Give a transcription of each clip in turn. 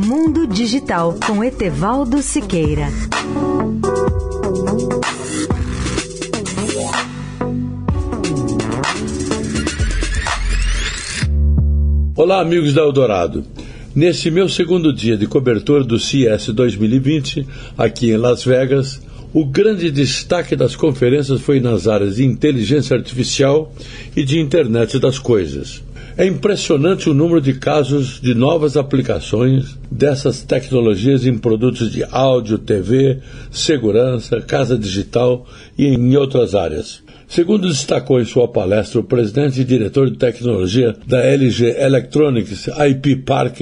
Mundo Digital com Etevaldo Siqueira. Olá, amigos da Eldorado. Nesse meu segundo dia de cobertura do CES 2020, aqui em Las Vegas, o grande destaque das conferências foi nas áreas de inteligência artificial e de internet das coisas. É impressionante o número de casos de novas aplicações dessas tecnologias em produtos de áudio, TV, segurança, casa digital e em outras áreas. Segundo destacou em sua palestra o presidente e diretor de tecnologia da LG Electronics IP Park,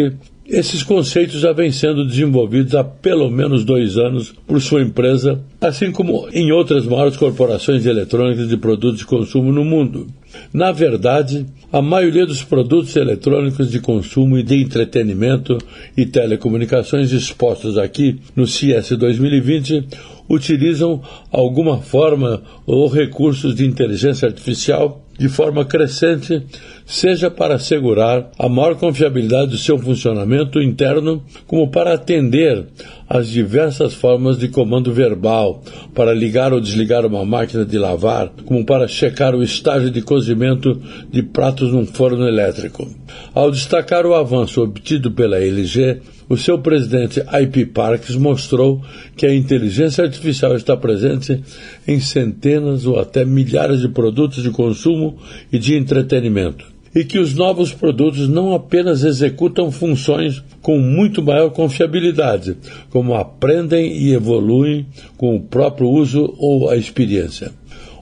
esses conceitos já vêm sendo desenvolvidos há pelo menos dois anos por sua empresa, assim como em outras maiores corporações eletrônicas de produtos de consumo no mundo. Na verdade, a maioria dos produtos eletrônicos de consumo e de entretenimento e telecomunicações expostos aqui no CS 2020 utilizam alguma forma ou recursos de inteligência artificial de forma crescente, seja para assegurar a maior confiabilidade do seu funcionamento interno, como para atender às diversas formas de comando verbal, para ligar ou desligar uma máquina de lavar, como para checar o estágio de cozimento de pratos num forno elétrico. Ao destacar o avanço obtido pela LG, o seu presidente IP Parks mostrou que a inteligência artificial está presente em centenas ou até milhares de produtos de consumo e de entretenimento. E que os novos produtos não apenas executam funções com muito maior confiabilidade, como aprendem e evoluem com o próprio uso ou a experiência.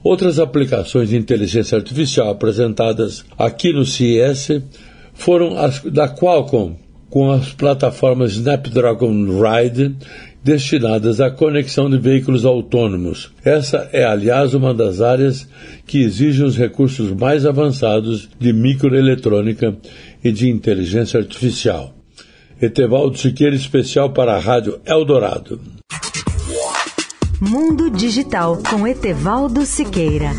Outras aplicações de inteligência artificial apresentadas aqui no CES foram as da Qualcomm, com as plataformas Snapdragon Ride destinadas à conexão de veículos autônomos. Essa é, aliás, uma das áreas que exige os recursos mais avançados de microeletrônica e de inteligência artificial. Etevaldo Siqueira, especial para a Rádio Eldorado. Mundo Digital com Etevaldo Siqueira.